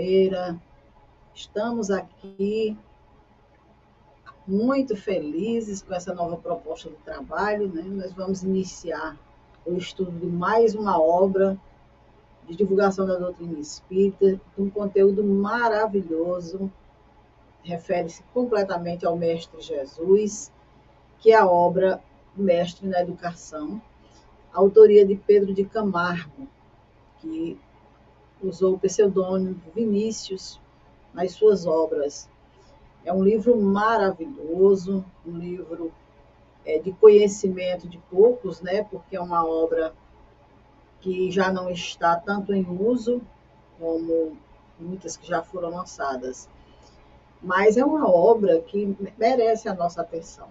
quarta-feira. Estamos aqui muito felizes com essa nova proposta de trabalho. Né? Nós vamos iniciar o estudo de mais uma obra de divulgação da doutrina espírita, de um conteúdo maravilhoso, refere-se completamente ao Mestre Jesus, que é a obra Mestre na Educação, autoria de Pedro de Camargo, que usou o pseudônimo Vinícius nas suas obras. É um livro maravilhoso, um livro é, de conhecimento de poucos, né? Porque é uma obra que já não está tanto em uso como muitas que já foram lançadas. Mas é uma obra que merece a nossa atenção.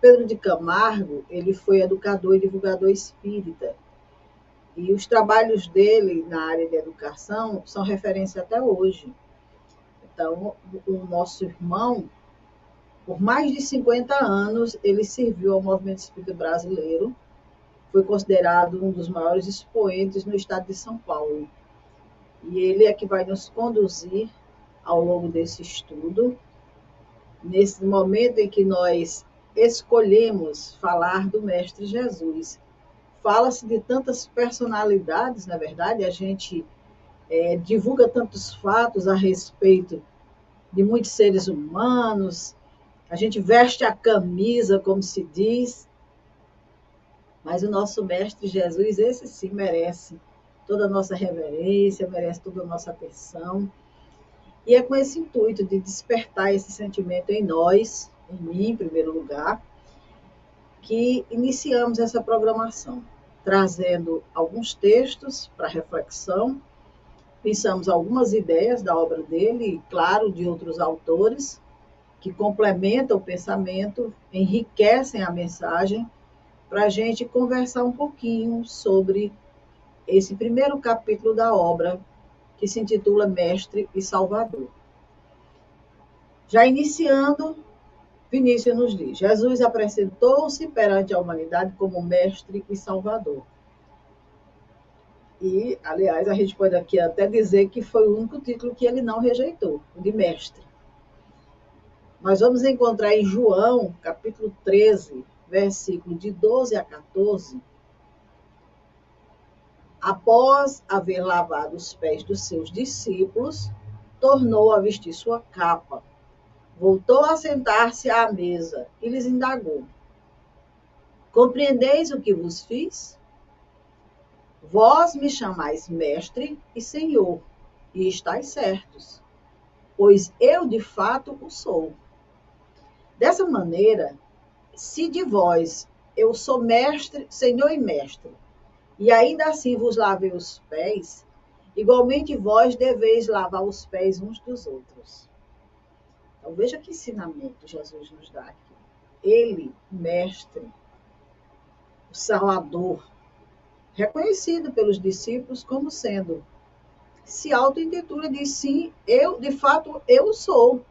Pedro de Camargo, ele foi educador e divulgador espírita. E os trabalhos dele na área de educação são referência até hoje. Então, o nosso irmão, por mais de 50 anos, ele serviu ao movimento espírita brasileiro, foi considerado um dos maiores expoentes no estado de São Paulo. E ele é que vai nos conduzir ao longo desse estudo, nesse momento em que nós escolhemos falar do Mestre Jesus. Fala-se de tantas personalidades, na verdade, a gente é, divulga tantos fatos a respeito de muitos seres humanos, a gente veste a camisa, como se diz, mas o nosso Mestre Jesus, esse sim merece toda a nossa reverência, merece toda a nossa atenção. E é com esse intuito de despertar esse sentimento em nós, em mim, em primeiro lugar, que iniciamos essa programação, trazendo alguns textos para reflexão, pensamos algumas ideias da obra dele, e, claro, de outros autores, que complementam o pensamento, enriquecem a mensagem, para a gente conversar um pouquinho sobre esse primeiro capítulo da obra, que se intitula Mestre e Salvador. Já iniciando Vinícius nos diz: Jesus apresentou-se perante a humanidade como mestre e salvador. E, aliás, a gente pode aqui até dizer que foi o único título que ele não rejeitou, o de mestre. Nós vamos encontrar em João, capítulo 13, versículo de 12 a 14. Após haver lavado os pés dos seus discípulos, tornou a vestir sua capa Voltou a sentar-se à mesa e lhes indagou: Compreendeis o que vos fiz? Vós me chamais mestre e senhor, e estáis certos, pois eu de fato o sou. Dessa maneira, se de vós eu sou mestre, senhor e mestre, e ainda assim vos lavei os pés, igualmente vós deveis lavar os pés uns dos outros. Então, veja que ensinamento Jesus nos dá aqui. ele, mestre, o Salvador, reconhecido pelos discípulos como sendo, se auto-intitula de sim, eu, de fato, eu sou.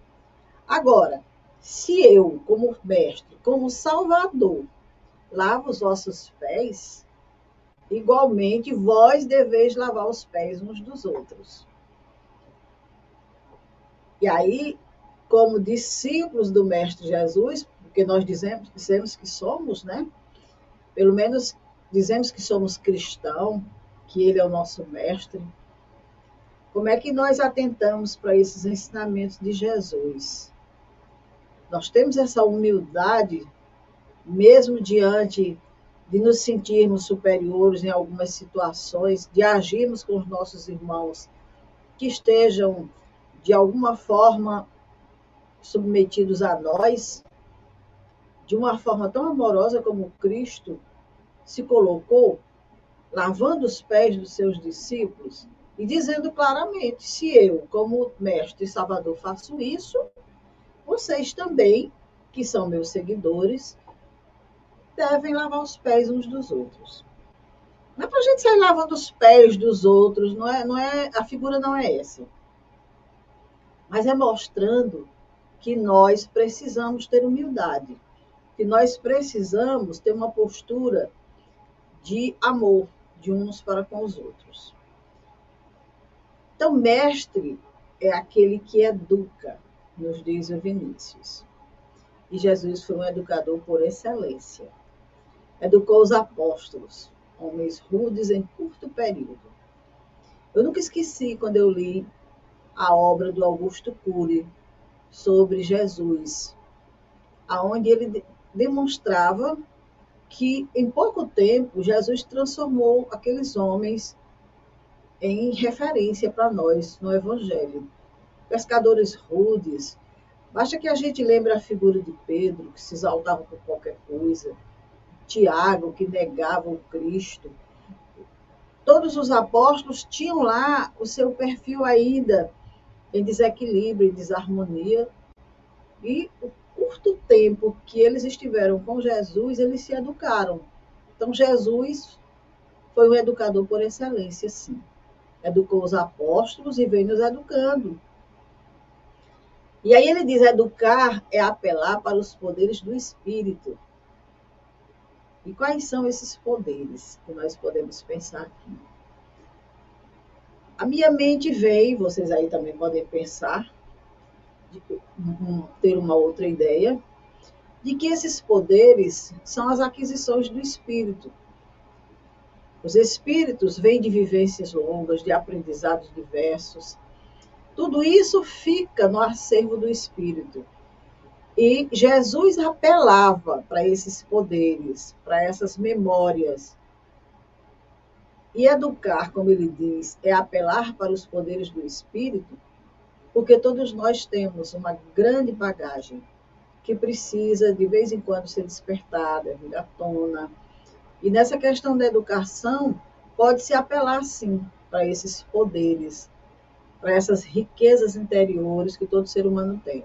Agora, se eu, como mestre, como Salvador, lavo os vossos pés, igualmente vós deveis lavar os pés uns dos outros. E aí, como discípulos do Mestre Jesus, porque nós dizemos, dizemos que somos, né? Pelo menos dizemos que somos cristãos, que Ele é o nosso Mestre. Como é que nós atentamos para esses ensinamentos de Jesus? Nós temos essa humildade, mesmo diante de nos sentirmos superiores em algumas situações, de agirmos com os nossos irmãos que estejam de alguma forma submetidos a nós, de uma forma tão amorosa como Cristo se colocou, lavando os pés dos seus discípulos e dizendo claramente: se eu, como mestre e salvador, faço isso, vocês também, que são meus seguidores, devem lavar os pés uns dos outros. Não é para a gente sair lavando os pés dos outros, não é, não é, a figura não é essa mas é mostrando que nós precisamos ter humildade, que nós precisamos ter uma postura de amor de uns para com os outros. Então, mestre é aquele que educa, nos diz o Vinícius. E Jesus foi um educador por excelência. Educou os apóstolos, homens rudes em curto período. Eu nunca esqueci quando eu li a obra do Augusto Cury sobre Jesus, aonde ele demonstrava que em pouco tempo Jesus transformou aqueles homens em referência para nós no Evangelho. Pescadores rudes. Basta que a gente lembre a figura de Pedro, que se exaltava por qualquer coisa, Tiago, que negava o Cristo. Todos os apóstolos tinham lá o seu perfil ainda em desequilíbrio, em desarmonia. E o curto tempo que eles estiveram com Jesus, eles se educaram. Então, Jesus foi um educador por excelência, sim. Educou os apóstolos e vem nos educando. E aí ele diz: educar é apelar para os poderes do Espírito. E quais são esses poderes que nós podemos pensar aqui? A minha mente veio, vocês aí também podem pensar, ter uma outra ideia, de que esses poderes são as aquisições do espírito. Os espíritos vêm de vivências longas, de aprendizados diversos. Tudo isso fica no acervo do espírito. E Jesus apelava para esses poderes, para essas memórias, e educar, como ele diz, é apelar para os poderes do espírito, porque todos nós temos uma grande bagagem que precisa, de vez em quando, ser despertada, vir à tona. E nessa questão da educação, pode-se apelar, sim, para esses poderes, para essas riquezas interiores que todo ser humano tem.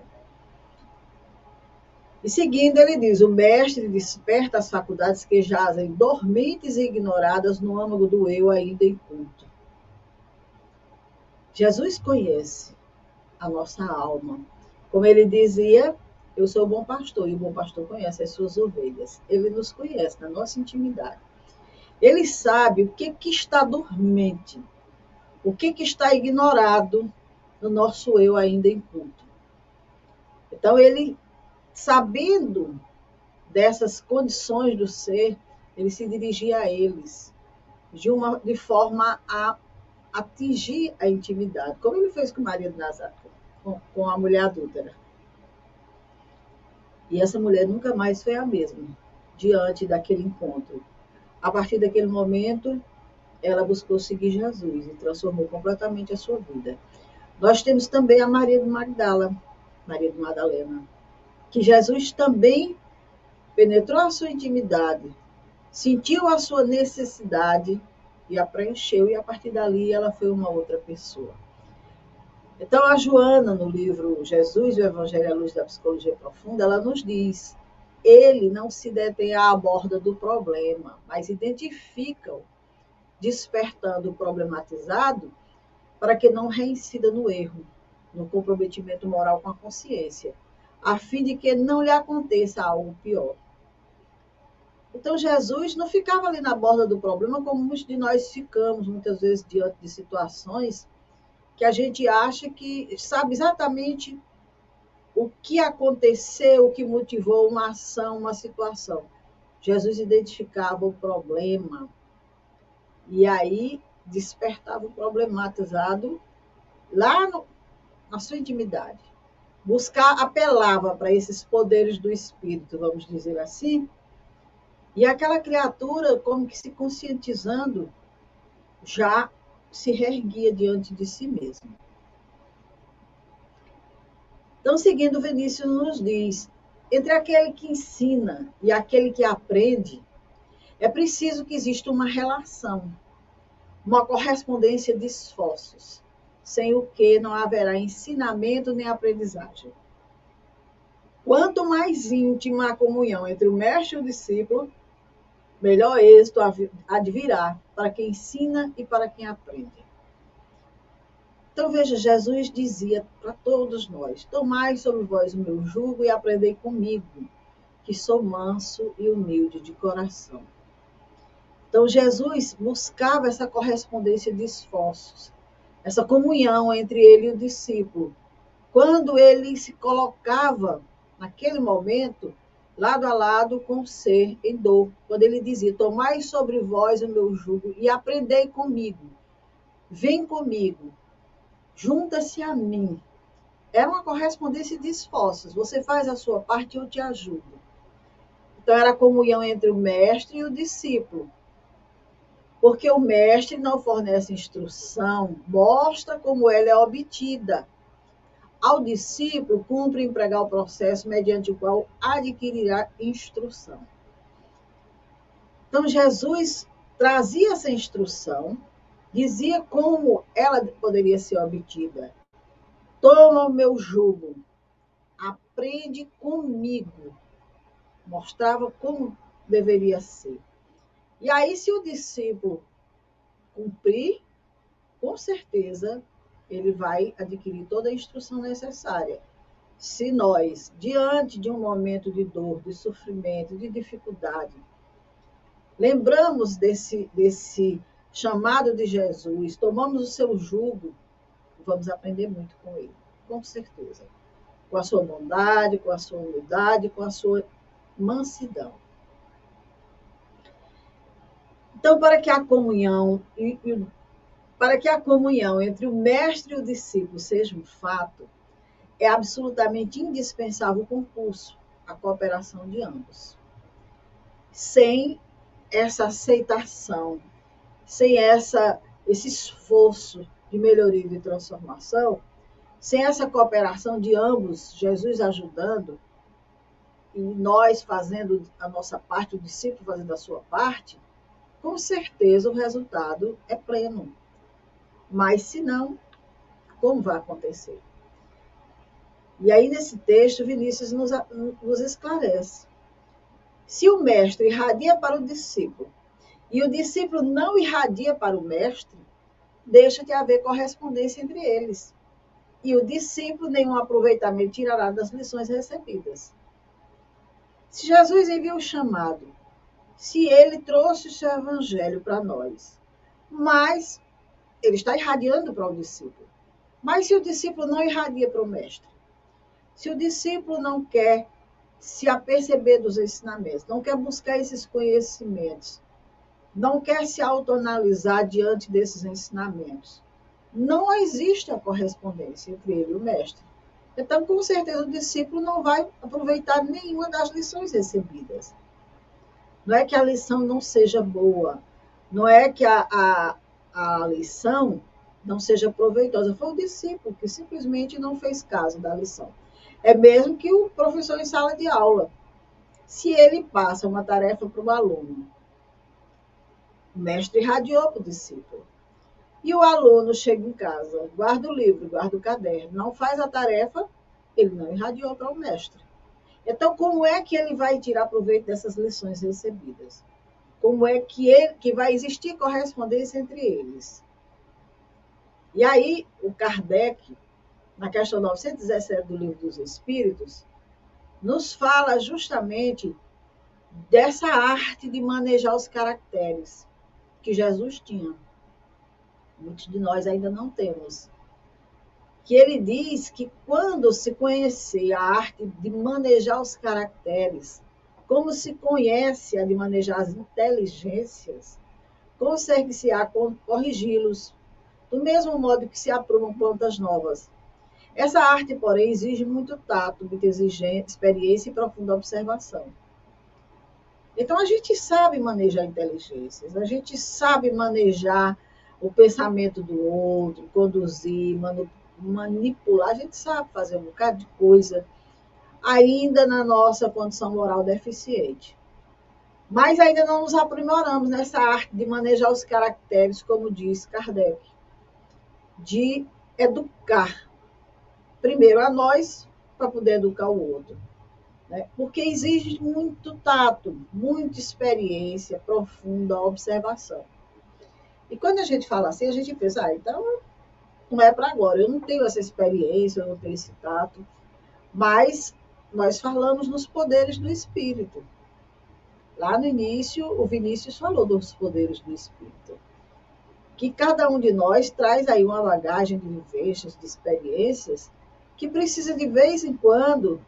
E seguindo, ele diz: o mestre desperta as faculdades que jazem dormentes e ignoradas no âmago do eu ainda em culto. Jesus conhece a nossa alma. Como ele dizia, eu sou o bom pastor, e o bom pastor conhece as suas ovelhas. Ele nos conhece na nossa intimidade. Ele sabe o que, que está dormente, o que, que está ignorado no nosso eu ainda em culto. Então, ele sabendo dessas condições do ser, ele se dirigia a eles de, uma, de forma a atingir a intimidade, como ele fez com Maria de Nazaré, com, com a mulher adúltera. E essa mulher nunca mais foi a mesma diante daquele encontro. A partir daquele momento, ela buscou seguir Jesus e transformou completamente a sua vida. Nós temos também a Maria de Magdala, Maria de Madalena, que Jesus também penetrou a sua intimidade, sentiu a sua necessidade e a preencheu, e a partir dali ela foi uma outra pessoa. Então, a Joana, no livro Jesus o Evangelho à Luz da Psicologia Profunda, ela nos diz ele não se detém à borda do problema, mas identifica o despertando o problematizado para que não reincida no erro, no comprometimento moral com a consciência, a fim de que não lhe aconteça algo pior. Então, Jesus não ficava ali na borda do problema, como muitos de nós ficamos, muitas vezes, diante de situações que a gente acha que sabe exatamente o que aconteceu, o que motivou uma ação, uma situação. Jesus identificava o problema e aí despertava o problematizado lá no, na sua intimidade. Buscar, apelava para esses poderes do espírito, vamos dizer assim, e aquela criatura, como que se conscientizando, já se reerguia diante de si mesma. Então, seguindo, Vinícius nos diz: entre aquele que ensina e aquele que aprende, é preciso que exista uma relação, uma correspondência de esforços, sem o que não haverá ensinamento nem aprendizagem. Quanto mais íntima a comunhão entre o mestre e o discípulo, melhor êxito advirá para quem ensina e para quem aprende. Então veja, Jesus dizia para todos nós: Tomai sobre vós o meu jugo e aprendei comigo, que sou manso e humilde de coração. Então Jesus buscava essa correspondência de esforços, essa comunhão entre ele e o discípulo. Quando ele se colocava naquele momento lado a lado com o ser em dor, quando ele dizia: Tomai sobre vós o meu jugo e aprendei comigo. Vem comigo, junta-se a mim. Era uma correspondência de esforços. Você faz a sua parte e eu te ajudo. Então, era a comunhão entre o mestre e o discípulo. Porque o mestre não fornece instrução, mostra como ela é obtida ao discípulo, cumpre empregar o processo mediante o qual adquirirá instrução. Então, Jesus trazia essa instrução, dizia como ela poderia ser obtida. Toma o meu jugo, aprende comigo. Mostrava como deveria ser. E aí, se o discípulo cumprir, com certeza ele vai adquirir toda a instrução necessária. Se nós, diante de um momento de dor, de sofrimento, de dificuldade, lembramos desse, desse chamado de Jesus, tomamos o seu jugo, vamos aprender muito com ele, com certeza. Com a sua bondade, com a sua humildade, com a sua mansidão. Então, para que a comunhão e, e para que a comunhão entre o mestre e o discípulo seja um fato, é absolutamente indispensável o concurso, a cooperação de ambos. Sem essa aceitação, sem essa, esse esforço de melhoria e de transformação, sem essa cooperação de ambos, Jesus ajudando e nós fazendo a nossa parte, o discípulo fazendo a sua parte, com certeza o resultado é pleno. Mas se não, como vai acontecer? E aí, nesse texto, Vinícius nos, nos esclarece. Se o mestre irradia para o discípulo e o discípulo não irradia para o mestre, deixa de haver correspondência entre eles. E o discípulo nenhum aproveitamento tirará das lições recebidas. Se Jesus enviou o chamado, se ele trouxe o seu evangelho para nós, mas ele está irradiando para o discípulo. Mas se o discípulo não irradia para o mestre, se o discípulo não quer se aperceber dos ensinamentos, não quer buscar esses conhecimentos, não quer se autoanalisar diante desses ensinamentos, não existe a correspondência entre ele e o mestre. Então, com certeza, o discípulo não vai aproveitar nenhuma das lições recebidas. Não é que a lição não seja boa, não é que a, a, a lição não seja proveitosa. Foi o discípulo que simplesmente não fez caso da lição. É mesmo que o professor em sala de aula. Se ele passa uma tarefa para o aluno, o mestre irradiou para o discípulo. E o aluno chega em casa, guarda o livro, guarda o caderno, não faz a tarefa, ele não irradiou para o mestre. Então, como é que ele vai tirar proveito dessas lições recebidas? Como é que, ele, que vai existir correspondência entre eles? E aí, o Kardec, na questão 917 do Livro dos Espíritos, nos fala justamente dessa arte de manejar os caracteres que Jesus tinha. Muitos de nós ainda não temos. Que ele diz que quando se conhecer a arte de manejar os caracteres, como se conhece a de manejar as inteligências, consegue-se-á corrigi-los, do mesmo modo que se apruvam plantas novas. Essa arte, porém, exige muito tato, muita experiência e profunda observação. Então, a gente sabe manejar inteligências, a gente sabe manejar o pensamento do outro, conduzir, manipular, a gente sabe fazer um bocado de coisa, ainda na nossa condição moral deficiente. Mas ainda não nos aprimoramos nessa arte de manejar os caracteres, como diz Kardec, de educar primeiro a nós, para poder educar o outro né? porque exige muito tato, muita experiência, profunda observação. E quando a gente fala assim, a gente pensa, ah, então não é para agora, eu não tenho essa experiência, eu não tenho esse tato, mas nós falamos nos poderes do espírito. Lá no início, o Vinícius falou dos poderes do espírito. Que cada um de nós traz aí uma bagagem de vivências, de experiências, que precisa de vez em quando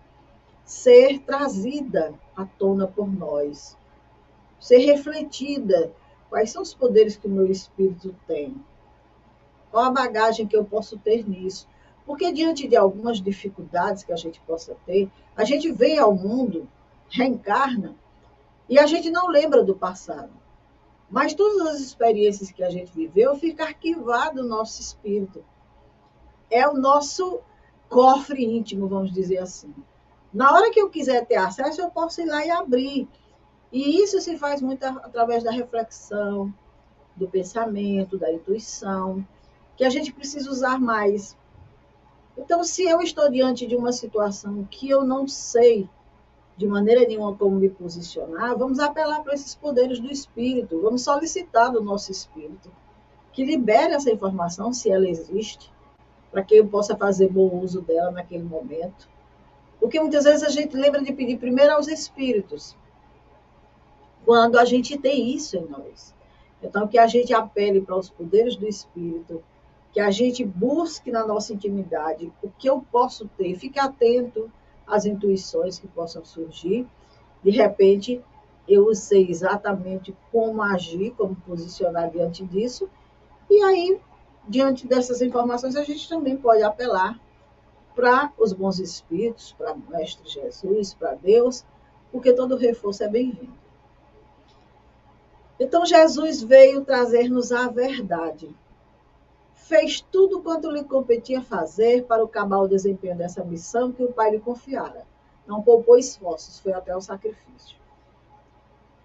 ser trazida à tona por nós, ser refletida. Quais são os poderes que o meu espírito tem? Qual a bagagem que eu posso ter nisso? Porque diante de algumas dificuldades que a gente possa ter, a gente vem ao mundo, reencarna, e a gente não lembra do passado. Mas todas as experiências que a gente viveu fica arquivado no nosso espírito. É o nosso cofre íntimo, vamos dizer assim. Na hora que eu quiser ter acesso, eu posso ir lá e abrir. E isso se faz muito através da reflexão, do pensamento, da intuição, que a gente precisa usar mais. Então, se eu estou diante de uma situação que eu não sei de maneira nenhuma como me posicionar, vamos apelar para esses poderes do espírito, vamos solicitar do nosso espírito que libere essa informação, se ela existe, para que eu possa fazer bom uso dela naquele momento. Porque muitas vezes a gente lembra de pedir primeiro aos espíritos, quando a gente tem isso em nós. Então, que a gente apele para os poderes do espírito, que a gente busque na nossa intimidade o que eu posso ter, fique atento às intuições que possam surgir. De repente, eu sei exatamente como agir, como posicionar diante disso, e aí, diante dessas informações, a gente também pode apelar para os bons espíritos, para o Mestre Jesus, para Deus, porque todo reforço é bem-vindo. Então, Jesus veio trazer-nos a verdade. Fez tudo quanto lhe competia fazer para o cabal desempenho dessa missão que o Pai lhe confiara. Não poupou esforços, foi até o sacrifício.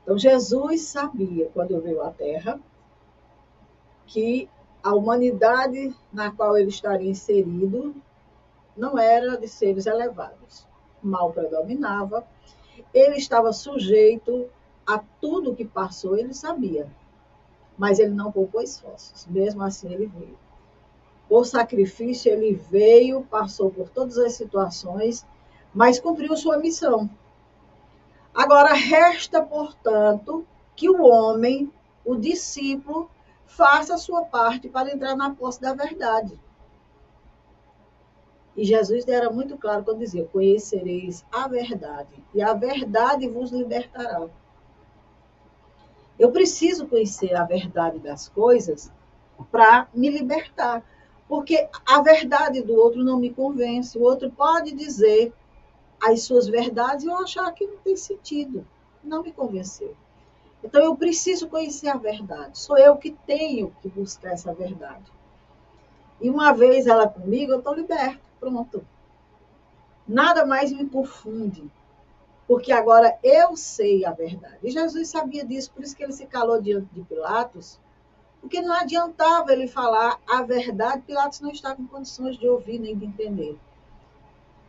Então, Jesus sabia, quando veio à Terra, que a humanidade na qual ele estaria inserido não era de seres elevados. O mal predominava, ele estava sujeito a tudo que passou, ele sabia. Mas ele não poupou esforços, mesmo assim ele veio. Por sacrifício, ele veio, passou por todas as situações, mas cumpriu sua missão. Agora, resta, portanto, que o homem, o discípulo, faça a sua parte para entrar na posse da verdade. E Jesus era muito claro quando dizia: Conhecereis a verdade, e a verdade vos libertará. Eu preciso conhecer a verdade das coisas para me libertar. Porque a verdade do outro não me convence. O outro pode dizer as suas verdades e eu achar que não tem sentido. Não me convenceu. Então eu preciso conhecer a verdade. Sou eu que tenho que buscar essa verdade. E uma vez ela comigo, eu estou liberta. Pronto. Nada mais me confunde. Porque agora eu sei a verdade. E Jesus sabia disso, por isso que ele se calou diante de Pilatos, porque não adiantava ele falar a verdade, Pilatos não estava em condições de ouvir nem de entender.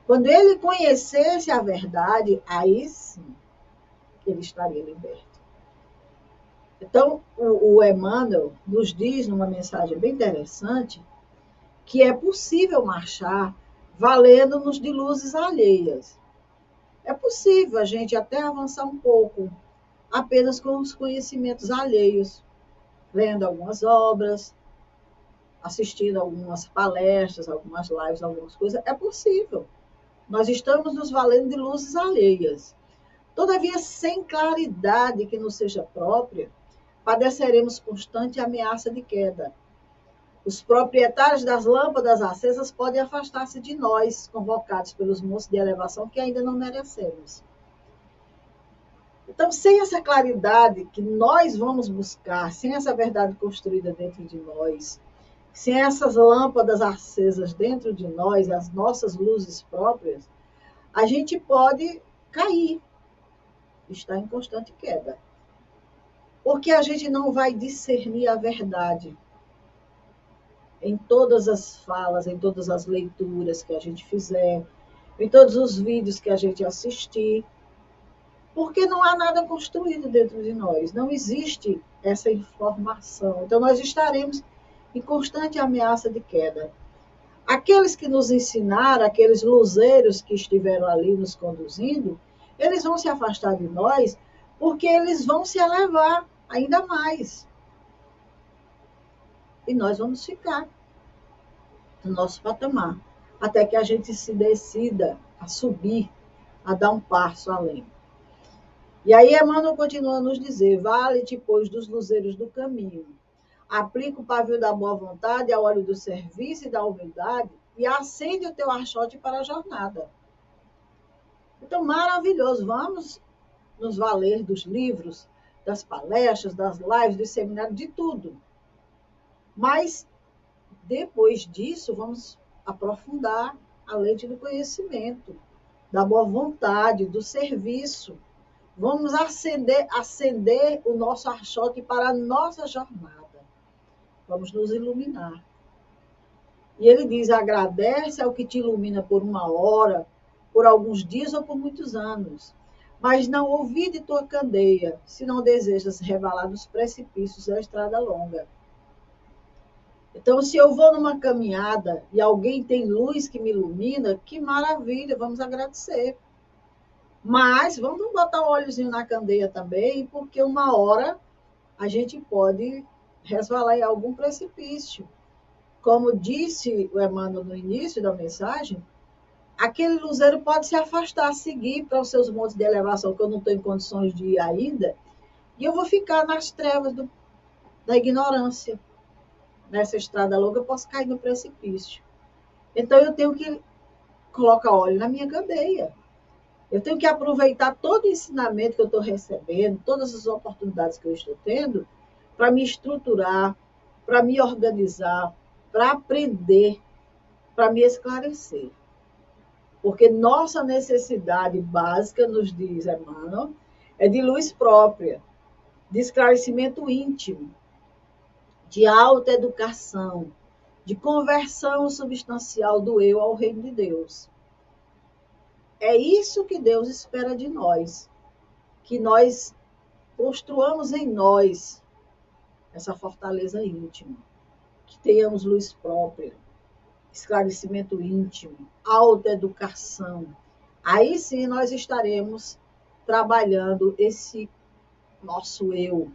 Quando ele conhecesse a verdade, aí sim ele estaria liberto. Então, o, o Emmanuel nos diz numa mensagem bem interessante que é possível marchar valendo-nos de luzes alheias. É possível a gente até avançar um pouco, apenas com os conhecimentos alheios, lendo algumas obras, assistindo algumas palestras, algumas lives, algumas coisas. É possível. Nós estamos nos valendo de luzes alheias. Todavia, sem claridade que nos seja própria, padeceremos constante ameaça de queda. Os proprietários das lâmpadas acesas podem afastar-se de nós, convocados pelos moços de elevação que ainda não merecemos. Então, sem essa claridade que nós vamos buscar, sem essa verdade construída dentro de nós, sem essas lâmpadas acesas dentro de nós, as nossas luzes próprias, a gente pode cair, estar em constante queda. Porque a gente não vai discernir a verdade em todas as falas, em todas as leituras que a gente fizer, em todos os vídeos que a gente assistir, porque não há nada construído dentro de nós, não existe essa informação. Então, nós estaremos em constante ameaça de queda. Aqueles que nos ensinaram, aqueles luzeiros que estiveram ali nos conduzindo, eles vão se afastar de nós porque eles vão se elevar ainda mais. E nós vamos ficar no nosso patamar, até que a gente se decida a subir, a dar um passo além. E aí Emmanuel continua a nos dizer: vale-te, pois, dos luzeiros do caminho. Aplica o pavio da boa vontade ao óleo do serviço e da humildade e acende o teu archote para a jornada. Então, maravilhoso. Vamos nos valer dos livros, das palestras, das lives, dos seminários, de tudo. Mas, depois disso, vamos aprofundar a lente do conhecimento, da boa vontade, do serviço. Vamos acender, acender o nosso archote para a nossa jornada. Vamos nos iluminar. E ele diz: agradece ao que te ilumina por uma hora, por alguns dias ou por muitos anos mas não ouvi de tua candeia, se não desejas revelar dos precipícios da estrada longa. Então, se eu vou numa caminhada e alguém tem luz que me ilumina, que maravilha, vamos agradecer. Mas vamos botar um óleozinho na candeia também, porque uma hora a gente pode resvalar em algum precipício. Como disse o Emmanuel no início da mensagem, aquele luzeiro pode se afastar, seguir para os seus montes de elevação, que eu não estou em condições de ir ainda, e eu vou ficar nas trevas do, da ignorância. Nessa estrada longa, eu posso cair no precipício. Então, eu tenho que colocar óleo na minha candeia. Eu tenho que aproveitar todo o ensinamento que eu estou recebendo, todas as oportunidades que eu estou tendo, para me estruturar, para me organizar, para aprender, para me esclarecer. Porque nossa necessidade básica, nos diz Emmanuel, é de luz própria, de esclarecimento íntimo, de alta educação, de conversão substancial do eu ao reino de Deus. É isso que Deus espera de nós, que nós construamos em nós essa fortaleza íntima, que tenhamos luz própria, esclarecimento íntimo, alta educação. Aí sim nós estaremos trabalhando esse nosso eu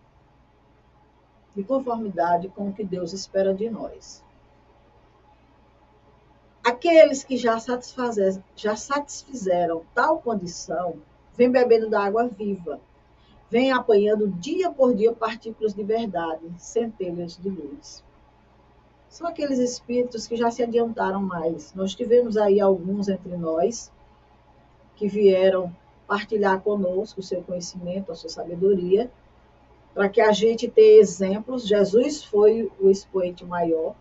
de conformidade com o que Deus espera de nós. Aqueles que já, já satisfizeram tal condição, vêm bebendo da água viva, vêm apanhando dia por dia partículas de verdade, centelhas de luz são aqueles espíritos que já se adiantaram mais. Nós tivemos aí alguns entre nós que vieram partilhar conosco o seu conhecimento, a sua sabedoria, para que a gente tenha exemplos. Jesus foi o expoente maior,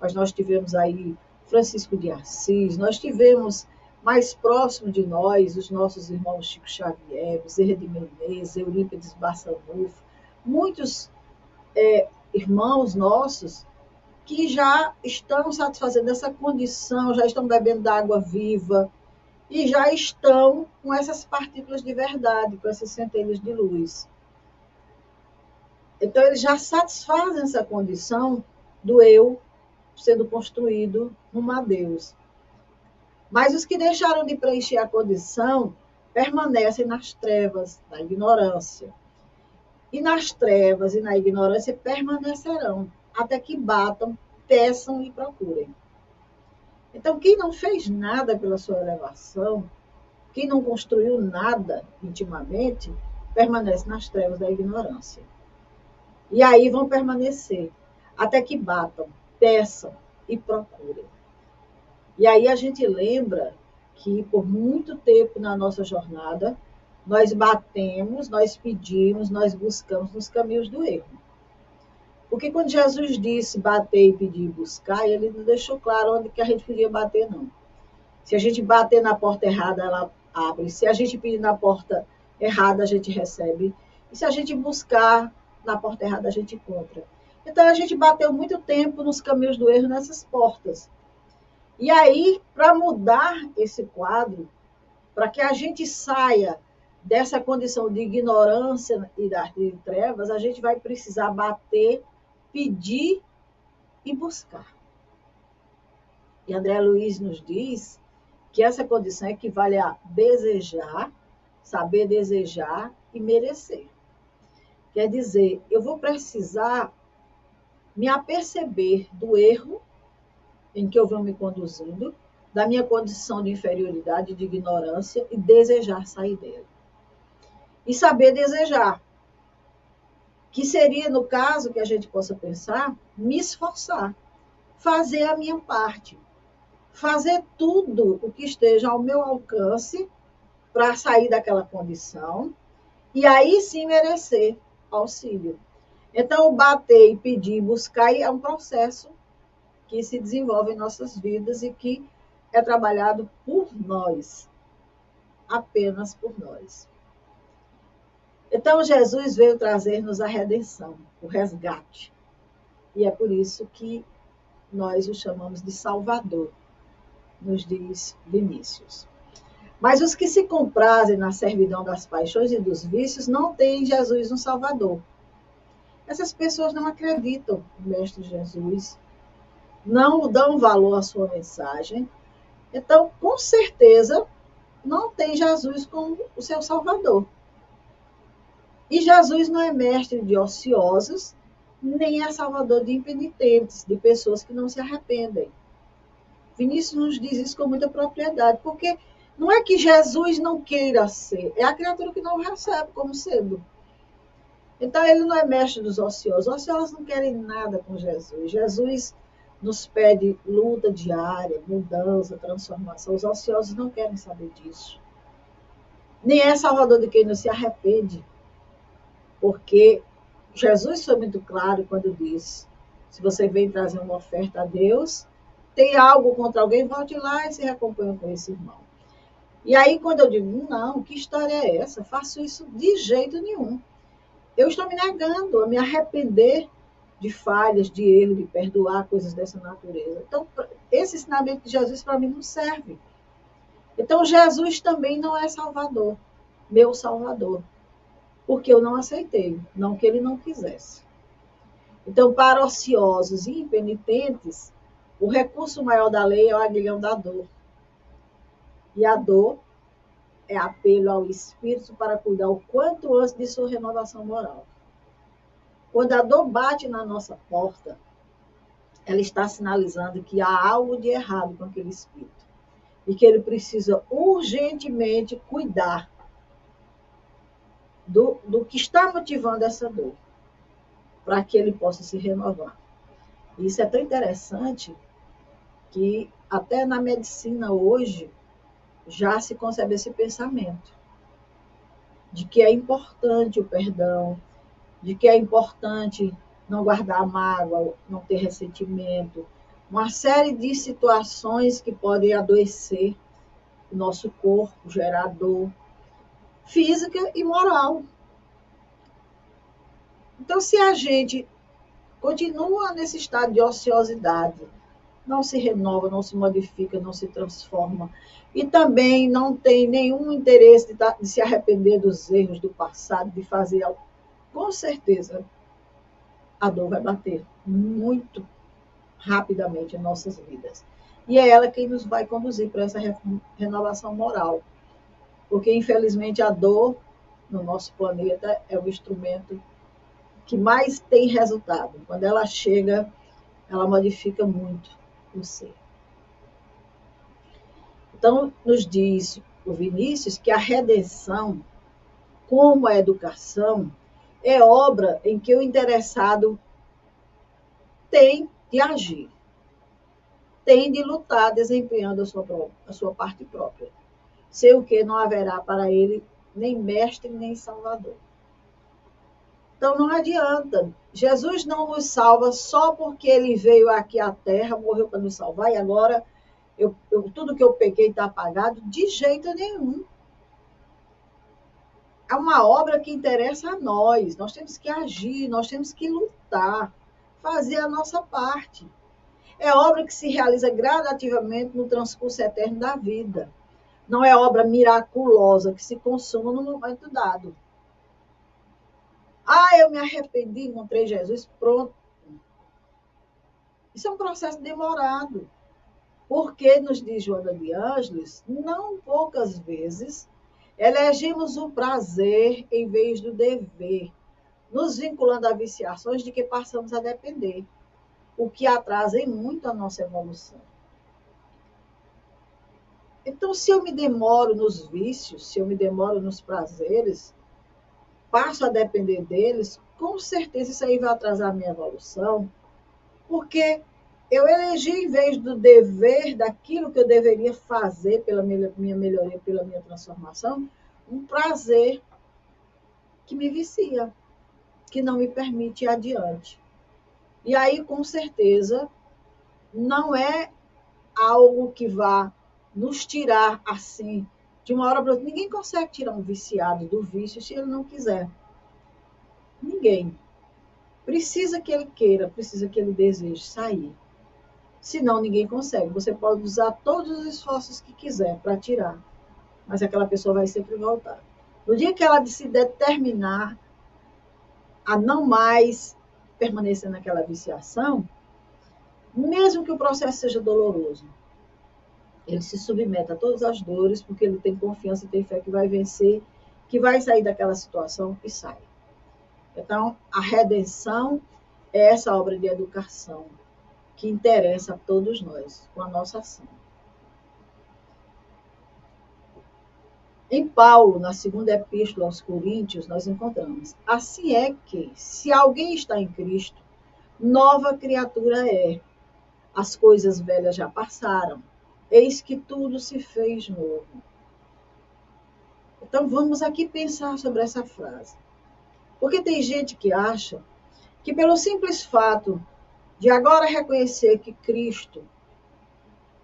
mas nós tivemos aí Francisco de Assis, nós tivemos mais próximo de nós os nossos irmãos Chico Xavier, Bezerra de Menezes, Eurípides Bassanufo, muitos é, irmãos nossos que já estão satisfazendo essa condição, já estão bebendo da água viva, e já estão com essas partículas de verdade, com essas centelhas de luz. Então, eles já satisfazem essa condição do eu sendo construído numa Deus. Mas os que deixaram de preencher a condição permanecem nas trevas, na ignorância. E nas trevas e na ignorância permanecerão, até que batam, peçam e procurem. Então, quem não fez nada pela sua elevação, quem não construiu nada intimamente, permanece nas trevas da ignorância. E aí vão permanecer, até que batam, peçam e procurem. E aí a gente lembra que por muito tempo na nossa jornada, nós batemos, nós pedimos, nós buscamos nos caminhos do erro. Porque quando Jesus disse bater e pedir e buscar, ele não deixou claro onde que a gente podia bater, não. Se a gente bater na porta errada, ela abre. Se a gente pedir na porta errada, a gente recebe. E se a gente buscar na porta errada, a gente encontra. Então a gente bateu muito tempo nos caminhos do erro nessas portas. E aí, para mudar esse quadro, para que a gente saia dessa condição de ignorância e de trevas, a gente vai precisar bater, pedir e buscar. E André Luiz nos diz que essa condição equivale a desejar, saber desejar e merecer. Quer dizer, eu vou precisar me aperceber do erro em que eu vou me conduzindo, da minha condição de inferioridade, de ignorância e desejar sair dela. E saber desejar, que seria, no caso que a gente possa pensar, me esforçar, fazer a minha parte, fazer tudo o que esteja ao meu alcance para sair daquela condição e aí sim merecer auxílio. Então, bater e pedir, buscar é um processo que se desenvolve em nossas vidas e que é trabalhado por nós, apenas por nós. Então, Jesus veio trazer-nos a redenção, o resgate. E é por isso que nós o chamamos de Salvador, nos diz Vinícius. Mas os que se comprazem na servidão das paixões e dos vícios não têm Jesus um Salvador. Essas pessoas não acreditam no Mestre Jesus, não dão valor à sua mensagem. Então, com certeza, não tem Jesus como o seu Salvador. E Jesus não é mestre de ociosos, nem é salvador de impenitentes, de pessoas que não se arrependem. Vinícius nos diz isso com muita propriedade, porque não é que Jesus não queira ser, é a criatura que não recebe como sendo. Então, ele não é mestre dos ociosos. Os ociosos não querem nada com Jesus. Jesus nos pede luta diária, mudança, transformação. Os ociosos não querem saber disso. Nem é salvador de quem não se arrepende. Porque Jesus foi muito claro quando disse: se você vem trazer uma oferta a Deus, tem algo contra alguém, volte lá e se recompenha com esse irmão. E aí, quando eu digo, não, que história é essa? Faço isso de jeito nenhum. Eu estou me negando a me arrepender de falhas, de erro, de perdoar coisas dessa natureza. Então, esse ensinamento de Jesus para mim não serve. Então, Jesus também não é Salvador, meu Salvador, porque eu não aceitei, não que ele não quisesse. Então, para ociosos e impenitentes, o recurso maior da lei é o aguilhão da dor. E a dor é apelo ao Espírito para cuidar o quanto antes de sua renovação moral. Quando a dor bate na nossa porta, ela está sinalizando que há algo de errado com aquele espírito e que ele precisa urgentemente cuidar do, do que está motivando essa dor, para que ele possa se renovar. Isso é tão interessante que até na medicina hoje já se concebe esse pensamento de que é importante o perdão, de que é importante não guardar mágoa, não ter ressentimento, uma série de situações que podem adoecer o nosso corpo, gerar dor física e moral. Então, se a gente continua nesse estado de ociosidade, não se renova, não se modifica, não se transforma. E também não tem nenhum interesse de, de se arrepender dos erros do passado, de fazer algo. Com certeza, a dor vai bater muito rapidamente em nossas vidas. E é ela quem nos vai conduzir para essa renovação moral. Porque, infelizmente, a dor no nosso planeta é o instrumento que mais tem resultado. Quando ela chega, ela modifica muito o ser. Então, nos diz o Vinícius que a redenção, como a educação, é obra em que o interessado tem de agir, tem de lutar desempenhando a sua, a sua parte própria. Sem o que não haverá para ele nem mestre, nem salvador. Então não adianta. Jesus não nos salva só porque ele veio aqui à terra, morreu para nos salvar e agora eu, eu, tudo que eu peguei está apagado. De jeito nenhum. É uma obra que interessa a nós. Nós temos que agir, nós temos que lutar, fazer a nossa parte. É obra que se realiza gradativamente no transcurso eterno da vida. Não é obra miraculosa que se consuma no momento dado. Ah, eu me arrependi, encontrei Jesus, pronto. Isso é um processo demorado. Porque, nos diz Joana de Ângeles, não poucas vezes elegemos o prazer em vez do dever, nos vinculando a viciações de que passamos a depender, o que atrasa muito a nossa evolução. Então, se eu me demoro nos vícios, se eu me demoro nos prazeres, passo a depender deles, com certeza isso aí vai atrasar a minha evolução, porque eu elegi, em vez do dever, daquilo que eu deveria fazer pela minha melhoria, pela minha transformação, um prazer que me vicia, que não me permite ir adiante. E aí, com certeza, não é algo que vá nos tirar assim de uma hora para outra. Ninguém consegue tirar um viciado do vício se ele não quiser. Ninguém. Precisa que ele queira, precisa que ele deseje sair. Senão ninguém consegue. Você pode usar todos os esforços que quiser para tirar, mas aquela pessoa vai sempre voltar. No dia que ela se determinar a não mais permanecer naquela viciação, mesmo que o processo seja doloroso, ele se submete a todas as dores, porque ele tem confiança e tem fé que vai vencer, que vai sair daquela situação e sai. Então, a redenção é essa obra de educação que interessa a todos nós, com a nossa ação. Em Paulo, na segunda epístola aos Coríntios, nós encontramos: assim é que, se alguém está em Cristo, nova criatura é. As coisas velhas já passaram, eis que tudo se fez novo. Então vamos aqui pensar sobre essa frase. Porque tem gente que acha que pelo simples fato de agora reconhecer que Cristo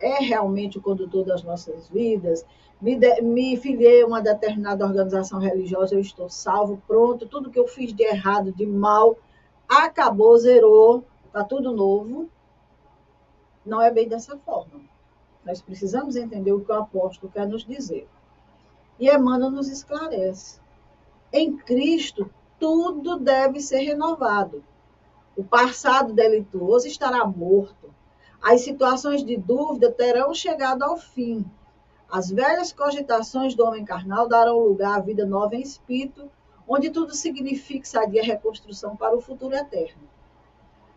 é realmente o condutor das nossas vidas, me, de, me filiei a uma determinada organização religiosa, eu estou salvo, pronto, tudo que eu fiz de errado, de mal, acabou, zerou, está tudo novo. Não é bem dessa forma. Nós precisamos entender o que o apóstolo quer nos dizer. E Emmanuel nos esclarece. Em Cristo, tudo deve ser renovado. O passado delituoso estará morto. As situações de dúvida terão chegado ao fim. As velhas cogitações do homem carnal darão lugar à vida nova em espírito, onde tudo significa sadia reconstrução para o futuro eterno.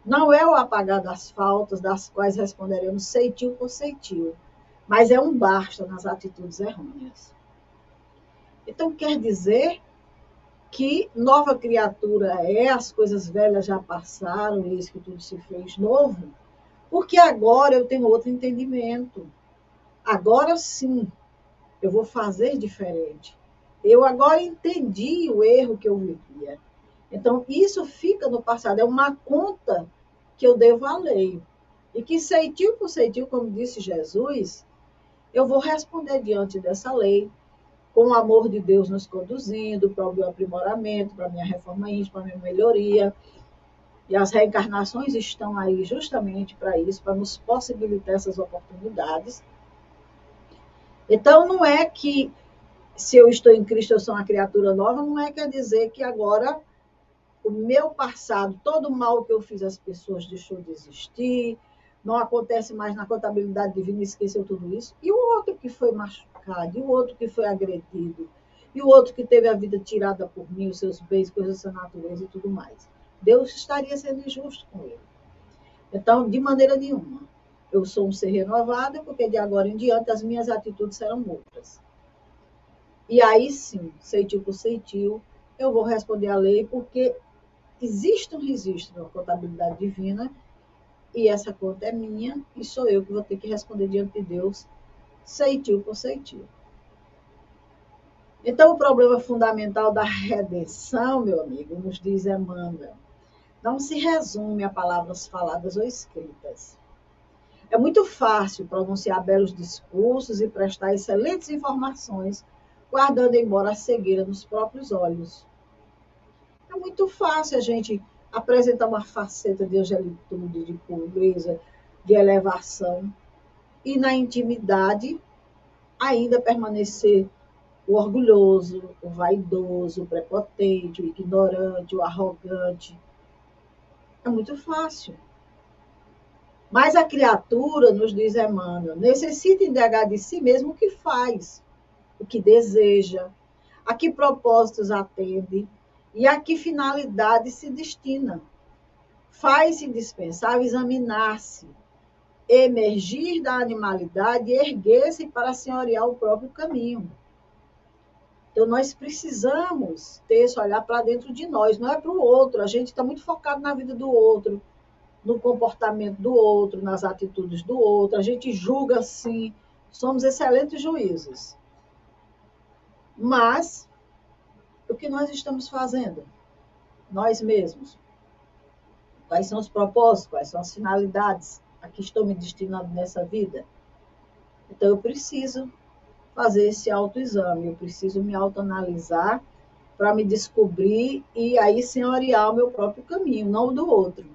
Não é o apagar das faltas, das quais responderemos ceitil por ceitil, mas é um basta nas atitudes errôneas. Então, quer dizer que nova criatura é, as coisas velhas já passaram, e isso que tudo se fez novo, porque agora eu tenho outro entendimento. Agora sim, eu vou fazer diferente. Eu agora entendi o erro que eu vivia. Então, isso fica no passado, é uma conta que eu devo à lei. E que ceitil por ceitil, como disse Jesus, eu vou responder diante dessa lei, com o amor de Deus nos conduzindo para o meu aprimoramento, para a minha reforma íntima, para a minha melhoria. E as reencarnações estão aí justamente para isso, para nos possibilitar essas oportunidades. Então, não é que se eu estou em Cristo eu sou uma criatura nova, não é quer dizer que agora o meu passado, todo o mal que eu fiz às pessoas deixou de existir, não acontece mais na contabilidade divina, esqueceu tudo isso. E o outro que foi machucado, e o outro que foi agredido, e o outro que teve a vida tirada por mim, os seus bens, coisas da natureza e tudo mais. Deus estaria sendo injusto com ele. Então, de maneira nenhuma. Eu sou um ser renovado, porque de agora em diante as minhas atitudes serão outras. E aí sim, ceitil por ceitil, eu vou responder a lei, porque existe um registro na contabilidade divina e essa conta é minha e sou eu que vou ter que responder diante de Deus, ceitil por ceitil. Então, o problema fundamental da redenção, meu amigo, nos diz Emmanuel, não se resume a palavras faladas ou escritas. É muito fácil pronunciar belos discursos e prestar excelentes informações, guardando embora a cegueira nos próprios olhos. É muito fácil a gente apresentar uma faceta de angelitude, de pureza, de elevação, e na intimidade ainda permanecer o orgulhoso, o vaidoso, o prepotente, o ignorante, o arrogante. É muito fácil. Mas a criatura, nos diz Emmanuel, necessita indagar de si mesmo o que faz, o que deseja, a que propósitos atende, e a que finalidade se destina. Faz-se indispensável examinar-se, emergir da animalidade e erguer-se para senhorear o próprio caminho. Então, nós precisamos ter esse olhar para dentro de nós, não é para o outro. A gente está muito focado na vida do outro, no comportamento do outro, nas atitudes do outro. A gente julga assim, somos excelentes juízes. Mas o que nós estamos fazendo? Nós mesmos. Quais são os propósitos? Quais são as finalidades? A que estou me destinando nessa vida? Então, eu preciso fazer esse autoexame, eu preciso me autoanalisar para me descobrir e aí senhorear o meu próprio caminho, não o do outro.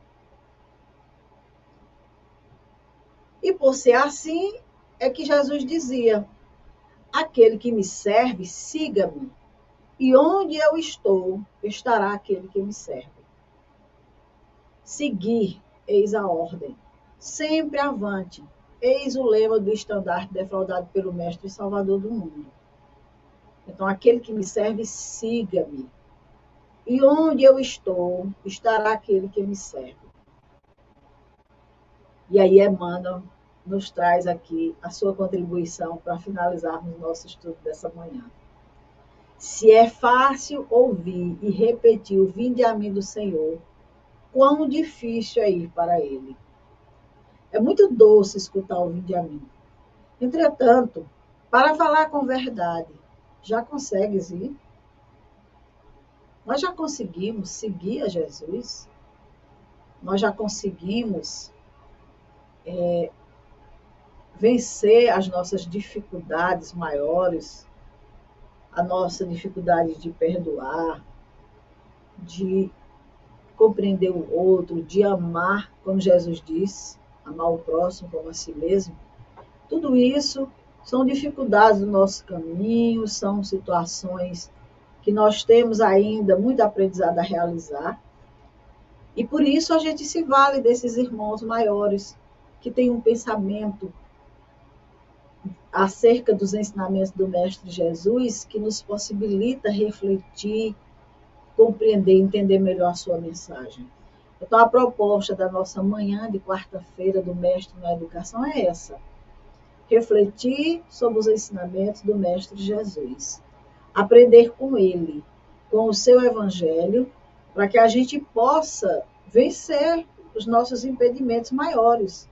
E por ser assim, é que Jesus dizia: aquele que me serve, siga-me. E onde eu estou, estará aquele que me serve. Seguir, eis a ordem. Sempre avante. Eis o lema do estandarte defraudado pelo Mestre e Salvador do mundo. Então, aquele que me serve, siga-me. E onde eu estou, estará aquele que me serve. E aí, Emmanuel nos traz aqui a sua contribuição para finalizarmos nosso estudo dessa manhã. Se é fácil ouvir e repetir o vinde a mim do Senhor, quão difícil é ir para ele. É muito doce escutar o vinde a mim. Entretanto, para falar com verdade, já consegues ir? Nós já conseguimos seguir a Jesus? Nós já conseguimos é, vencer as nossas dificuldades maiores a nossa dificuldade de perdoar, de compreender o outro, de amar, como Jesus disse, amar o próximo como a si mesmo. Tudo isso são dificuldades do nosso caminho, são situações que nós temos ainda muito aprendizado a realizar. E por isso a gente se vale desses irmãos maiores que têm um pensamento acerca dos ensinamentos do Mestre Jesus, que nos possibilita refletir, compreender, entender melhor a sua mensagem. Então, a proposta da nossa manhã de quarta-feira do Mestre na Educação é essa: refletir sobre os ensinamentos do Mestre Jesus, aprender com ele, com o seu Evangelho, para que a gente possa vencer os nossos impedimentos maiores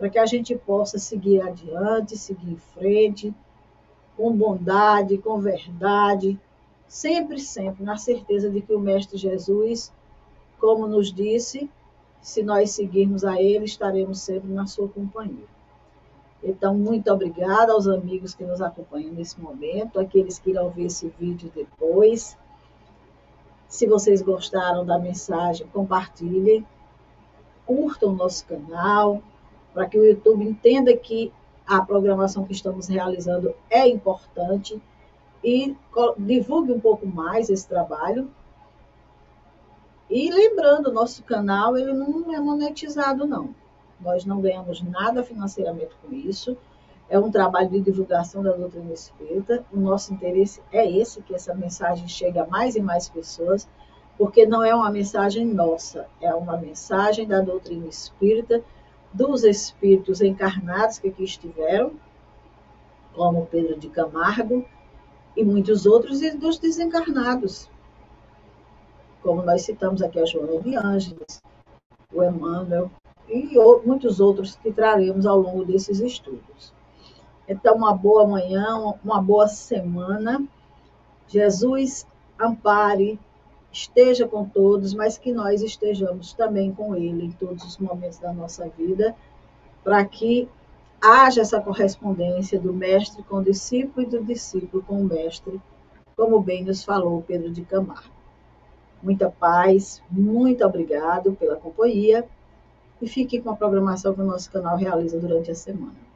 para que a gente possa seguir adiante, seguir em frente, com bondade, com verdade, sempre, sempre na certeza de que o Mestre Jesus, como nos disse, se nós seguirmos a Ele, estaremos sempre na sua companhia. Então, muito obrigada aos amigos que nos acompanham nesse momento, aqueles que irão ver esse vídeo depois. Se vocês gostaram da mensagem, compartilhem, curtam o nosso canal, para que o YouTube entenda que a programação que estamos realizando é importante e divulgue um pouco mais esse trabalho. E lembrando, nosso canal ele não é monetizado, não. Nós não ganhamos nada financeiramente com isso. É um trabalho de divulgação da doutrina espírita. O nosso interesse é esse, que essa mensagem chegue a mais e mais pessoas, porque não é uma mensagem nossa, é uma mensagem da doutrina espírita, dos espíritos encarnados que aqui estiveram, como Pedro de Camargo, e muitos outros, e dos desencarnados, como nós citamos aqui a Joana de Ângeles, o Emmanuel, e muitos outros que traremos ao longo desses estudos. Então, uma boa manhã, uma boa semana. Jesus ampare, esteja com todos, mas que nós estejamos também com Ele em todos os momentos da nossa vida, para que haja essa correspondência do mestre com o discípulo e do discípulo com o mestre, como bem nos falou Pedro de Camargo. Muita paz, muito obrigado pela companhia e fique com a programação que o nosso canal realiza durante a semana.